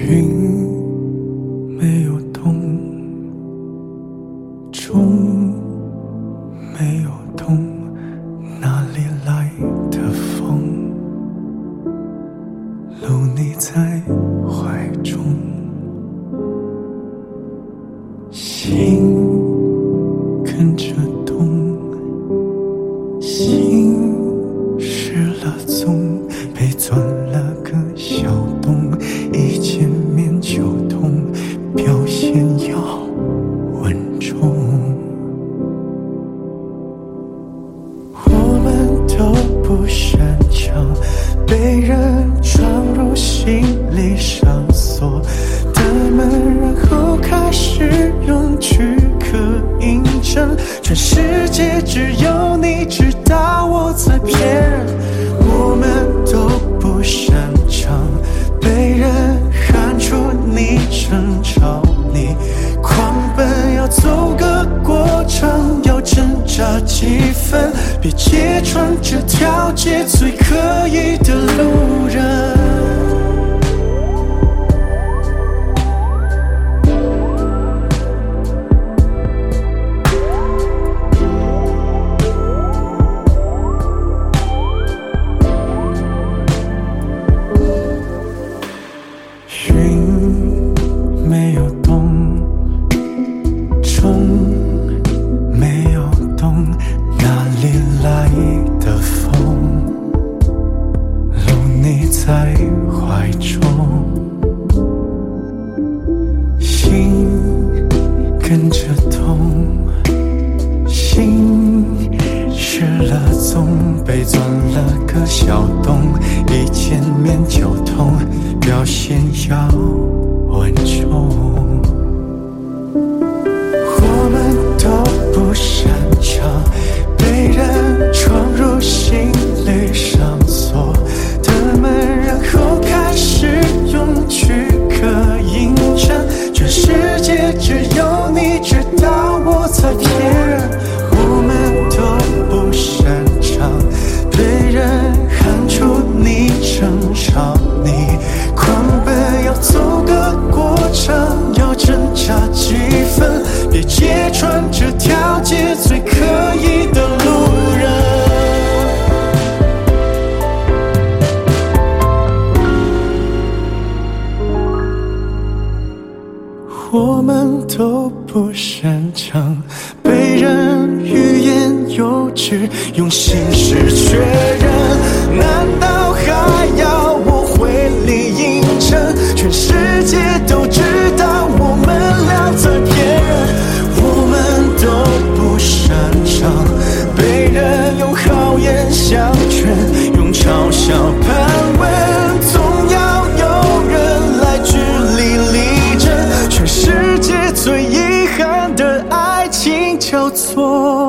云没有动钟没有动哪里来的风？搂你在怀中心被人闯入心里上锁的门，然后开始用躯壳印证，全世界只有你知道我在骗人，我们都不擅长被人喊出昵称，朝你狂奔要走个过程。几分，别揭穿这条街最可疑的路人。了踪，被钻了个小洞，一见面就痛，表现要稳重。我们都不擅长我们都不擅长被人欲言又止，用心事确认。难道还要我回礼应承？全世界都知道我们俩在骗人。我们都不擅长被人用好言相劝，用嘲笑喷。说